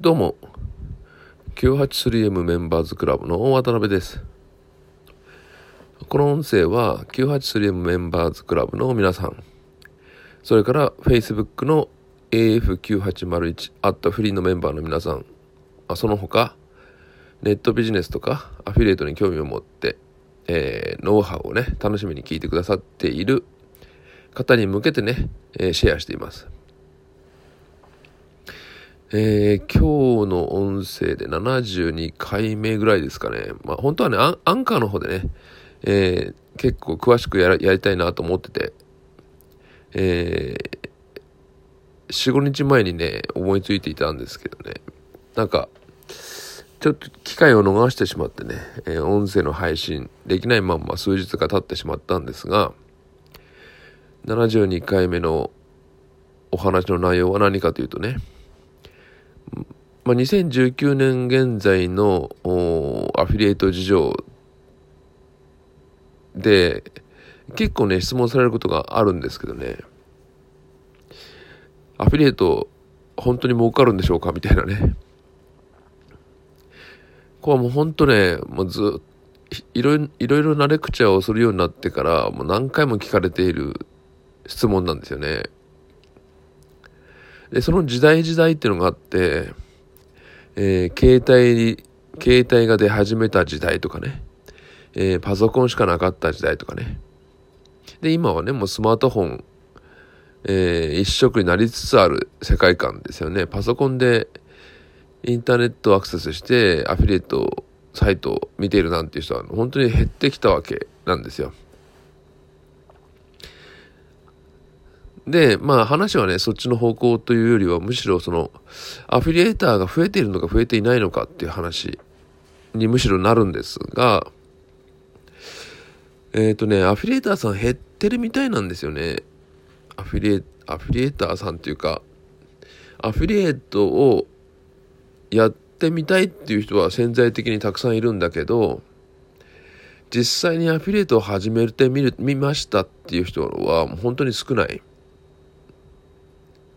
どうも。983M メンバーズクラブの渡辺です。この音声は 983M メンバーズクラブの皆さん。それから Facebook の AF9801 アットフリーのメンバーの皆さん。その他ネットビジネスとかアフィリエイトに興味を持って、えー、ノウハウをね楽しみに聞いてくださっている方に向けてね、えー、シェアしています。えー、今日の音声で72回目ぐらいですかね。まあ本当はね、アンカーの方でね、えー、結構詳しくややりたいなと思ってて、えー、4、5日前にね、思いついていたんですけどね、なんか、ちょっと機会を逃してしまってね、えー、音声の配信できないまんま数日が経ってしまったんですが、72回目のお話の内容は何かというとね、まあ、2019年現在のアフィリエイト事情で結構ね質問されることがあるんですけどね。アフィリエイト本当に儲かるんでしょうか？みたいなね。これはもう本当ねもうずいろいろなレクチャーをするようになってからもう何回も聞かれている質問なんですよね。でその時代時代っていうのがあってえー、携帯、携帯が出始めた時代とかね、えー、パソコンしかなかった時代とかね。で、今はね、もうスマートフォン、えー、一色になりつつある世界観ですよね。パソコンでインターネットアクセスしてアフィリエイトサイトを見ているなんていう人は本当に減ってきたわけなんですよ。で、まあ話はね、そっちの方向というよりは、むしろその、アフィリエーターが増えているのか増えていないのかっていう話にむしろなるんですが、えっ、ー、とね、アフィリエーターさん減ってるみたいなんですよね。アフィリエ、アフィリエーターさんっていうか、アフィリエイトをやってみたいっていう人は潜在的にたくさんいるんだけど、実際にアフィリエイトを始めてみる、見ましたっていう人は本当に少ない。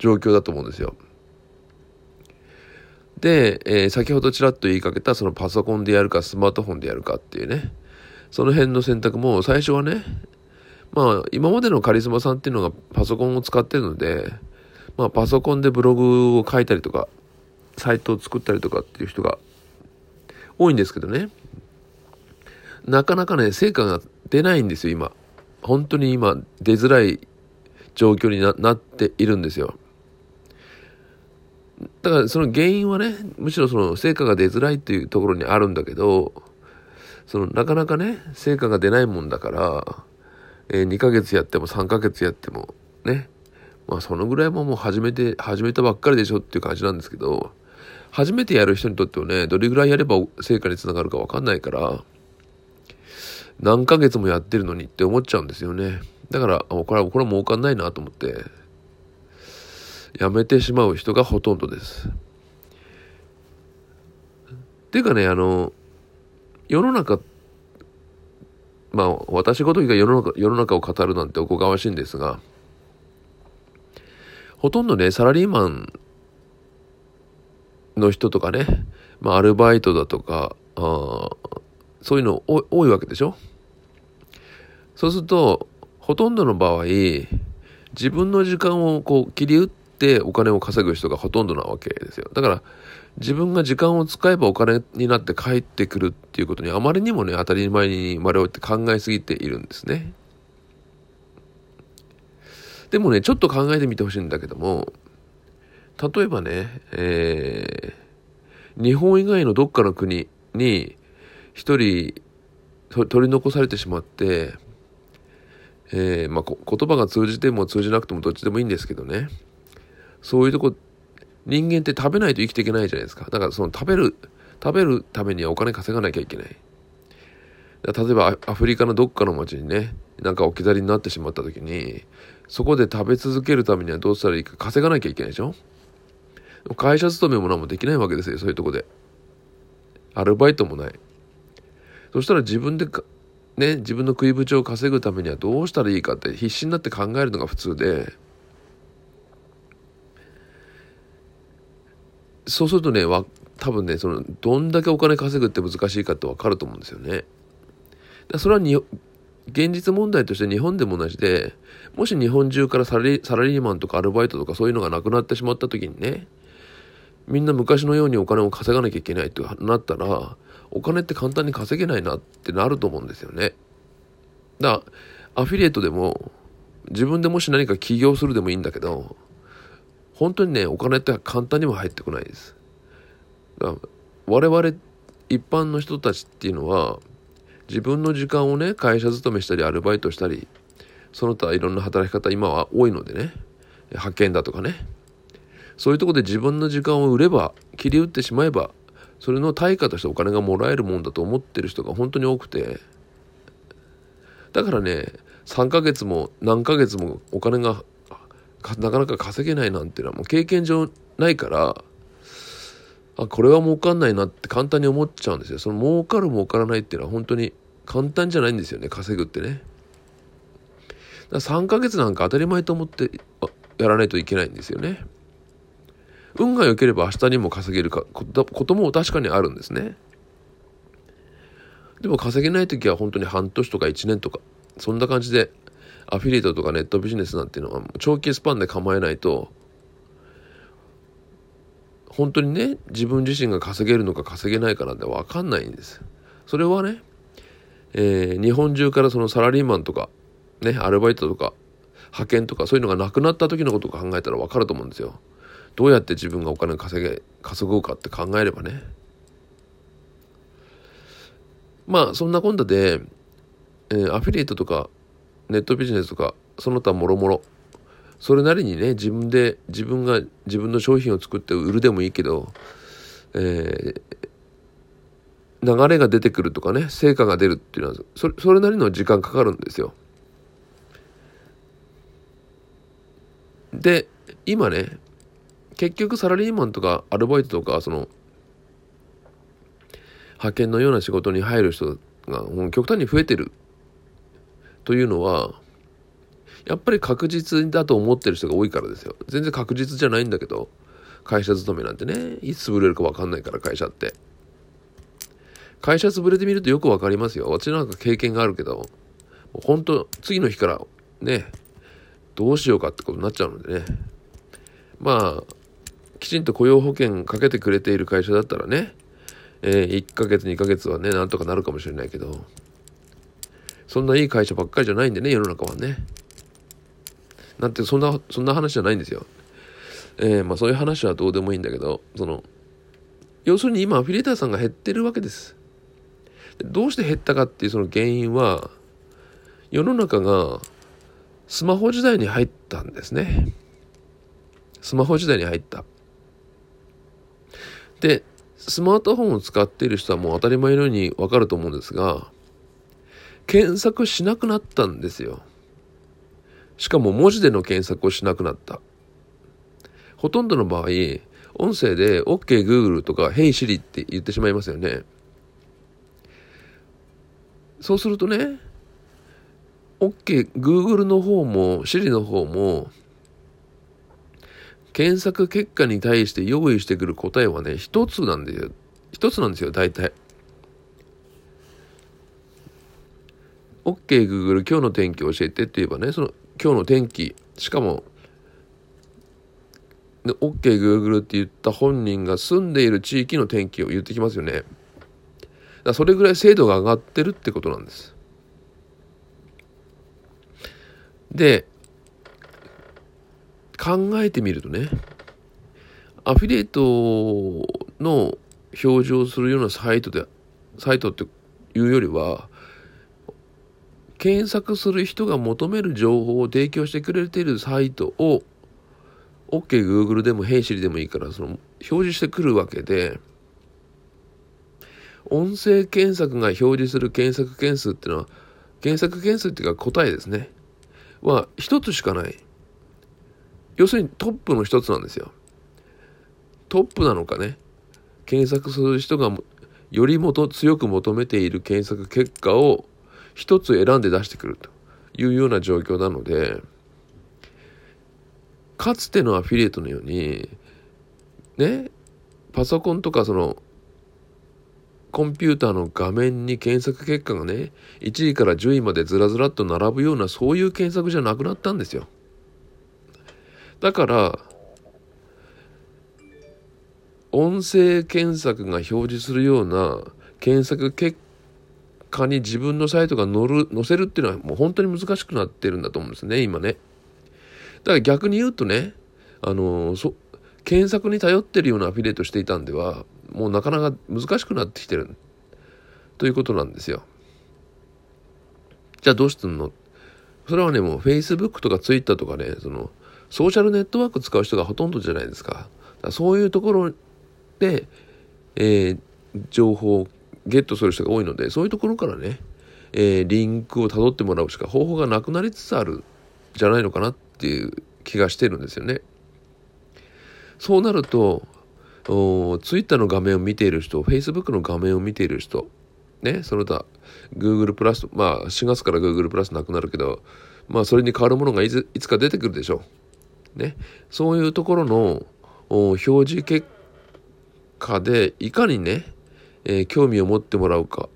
状況だと思うんですよ。で、えー、先ほどちらっと言いかけたそのパソコンでやるかスマートフォンでやるかっていうね、その辺の選択も最初はね、まあ今までのカリスマさんっていうのがパソコンを使ってるので、まあパソコンでブログを書いたりとか、サイトを作ったりとかっていう人が多いんですけどね、なかなかね、成果が出ないんですよ、今。本当に今出づらい状況になっているんですよ。だからその原因はね、むしろその成果が出づらいっていうところにあるんだけど、そのなかなかね、成果が出ないもんだから、えー、2ヶ月やっても3ヶ月やっても、ね、まあそのぐらいももう始めて、始めたばっかりでしょっていう感じなんですけど、初めてやる人にとってはね、どれぐらいやれば成果につながるかわかんないから、何ヶ月もやってるのにって思っちゃうんですよね。だから、これは、これは儲かんないなと思って、やめてしまう人がほとんどです。っていうかね、あの、世の中、まあ、私ごときが世の中世の中を語るなんておこがましいんですが、ほとんどね、サラリーマンの人とかね、まあ、アルバイトだとか、あそういうの多いわけでしょ？そうすると、ほとんどの場合、自分の時間をこう切り打ってお金を稼ぐ人がほとんどなわけですよ。だから、自分が時間を使えばお金になって帰ってくるっていうことにあまりにもね、当たり前に我々って考えすぎているんですね。でもね、ちょっと考えてみてほしいんだけども、例えばね、えー、日本以外のどっかの国に一人取り残されてしまって、えー、まあ、言葉が通じても通じなくてもどっちでもいいんですけどね。そういうとこ、人間って食べないと生きていけないじゃないですか。だからその食べる、食べるためにはお金稼がなきゃいけない。例えばアフリカのどっかの町にね、なんか置き去りになってしまった時に、そこで食べ続けるためにはどうしたらいいか稼がなきゃいけないでしょ会社勤めも何もできないわけですよ、そういうとこで。アルバイトもない。そしたら自分でね、自分の食いぶちを稼ぐためにはどうしたらいいかって必死になって考えるのが普通で、そうするとねわ多分ねそのどんだけお金稼ぐって難しいかって分かると思うんですよね。それはに現実問題として日本でも同じでもし日本中からサラリーマンとかアルバイトとかそういうのがなくなってしまった時にねみんな昔のようにお金を稼がなきゃいけないってなったらお金って簡単に稼げないなってなると思うんですよね。だからアフィリエイトでも自分でもし何か起業するでもいいんだけど本当にねお金って簡単には入ってこないです。だ我々一般の人たちっていうのは自分の時間をね会社勤めしたりアルバイトしたりその他いろんな働き方今は多いのでね派遣だとかねそういうとこで自分の時間を売れば切り売ってしまえばそれの対価としてお金がもらえるもんだと思ってる人が本当に多くてだからね3ヶ月も何ヶ月もお金がなかなか稼げないなんていうのはもう経験上ないからあこれは儲かんないなって簡単に思っちゃうんですよ。その儲かる儲からないっていうのは本当に簡単じゃないんですよね稼ぐってね。だから3ヶ月なんか当たり前と思ってやらないといけないんですよね。運が良ければ明日にも稼げるかことも確かにあるんですね。でも稼げない時は本当に半年とか1年とかそんな感じでアフィリエイトとかネットビジネスなんていうのは長期スパンで構えないと本当にね自分自身が稼げるのか稼げないかなんて分かんないんです。それはね、えー、日本中からそのサラリーマンとかねアルバイトとか派遣とかそういうのがなくなった時のことを考えたら分かると思うんですよ。どうやって自分がお金稼げ稼ごうかって考えればね。まあそんなこんなで、えー、アフィリエイトとかネットビジネスとかその他もろもろそれなりにね自分で自分が自分の商品を作って売るでもいいけど、えー、流れが出てくるとかね成果が出るっていうのはそれそれなりの時間かかるんですよ。で今ね結局サラリーマンとかアルバイトとかその派遣のような仕事に入る人がもう極端に増えてるというのはやっぱり確実だと思ってる人が多いからですよ。全然確実じゃないんだけど会社勤めなんてねいつ潰れるか分かんないから会社って。会社潰れてみるとよく分かりますよ。私なんか経験があるけど本当次の日からねどうしようかってことになっちゃうのでね。まあきちんと雇用保険かけてくれている会社だったらね、えー、1ヶ月2ヶ月はねなんとかなるかもしれないけどそんないい会社ばっかりじゃないんでね世の中はねなんてそんなそんな話じゃないんですよ。えー、まあそういう話はどうでもいいんだけどその要するに今アフィリエーターさんが減ってるわけです。どうして減ったかっていうその原因は世の中がスマホ時代に入ったんですね。スマホ時代に入った。で、スマートフォンを使っている人はもう当たり前のようにわかると思うんですが、検索しなくなったんですよ。しかも文字での検索をしなくなった。ほとんどの場合、音声で OK Google とか Hey Siri って言ってしまいますよね。そうするとね、OK Google の方も Siri の方も検索結果に対して用意してくる答えはね、一つなんですよ。一つなんですよ、大体。OK Google 今日の天気教えてって言えばね、その今日の天気しかも OKGoogle、って言った本人が住んでいる地域の天気を言ってきますよね。だそれぐらい精度が上がってるってことなんです。で考えてみるとねアフィリエイトの表示をするようなサイトでサイトっていうよりは検索する人が求める情報を提供してくれているサイトを OKGoogle でも Hey でもいいからその表示してくるわけで音声検索が表示する検索件数っていうのは検索件数っていうか答えですね。は一つしかない。要するにトップの一つなんですよ。トップなのかね。検索する人がよりもと強く求めている検索結果を一つ選んで出してくるというような状況なのでかつてのアフィリエイトのようにねパソコンとかそのコンピューターの画面に検索結果がね1位から10位までずらずらっと並ぶようなそういう検索じゃなくなったんですよ。だから音声検索が表示するような検索結果に自分のサイトが載る載せるっていうのはもう本当に難しくなってるんだと思うんですね今ねだから逆に言うとねあのそ検索に頼ってるようなアフィリエイトしていたんではもうなかなか難しくなってきてるということなんですよ。じゃあどうすんの？それはねもう Facebook とか Twitter とかねそのソーシャルネットワーク使う人がほとんどじゃないですか。かそういうところで、えー、情報をゲットする人が多いのでそういうところからね、えー、リンクをたどってもらうしか方法がなくなりつつあるじゃないのかなっていう気がしてるんですよね。そうなるとツイッターの画面を見ている人、フェイスブックの画面を見ている人、ね、その他、Google プラス、まあ4月から Google プラスなくなるけど、まあそれに変わるものがいついつか出てくるでしょう。ね、そういうところの表示結果でいかにね、えー、興味を持ってもらうか、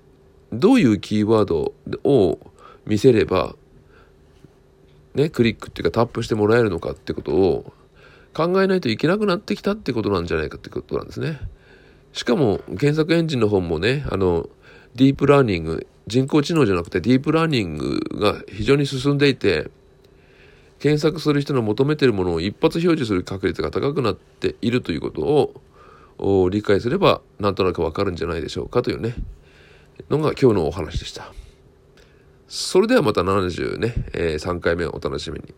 どういうキーワードを見せれば、ね、クリックっていうかタップしてもらえるのかってことを考えないといけなくなってきたってことなんじゃないかってことなんですね。しかも検索エンジンの方もね、あの、ディープラーニング、人工知能じゃなくてディープラーニングが非常に進んでいて、検索する人の求めているものを一発表示する確率が高くなっているということをを理解すればなんとなくわかるんじゃないでしょうかというね、のが今日のお話でした。それではまた73回目をお楽しみに。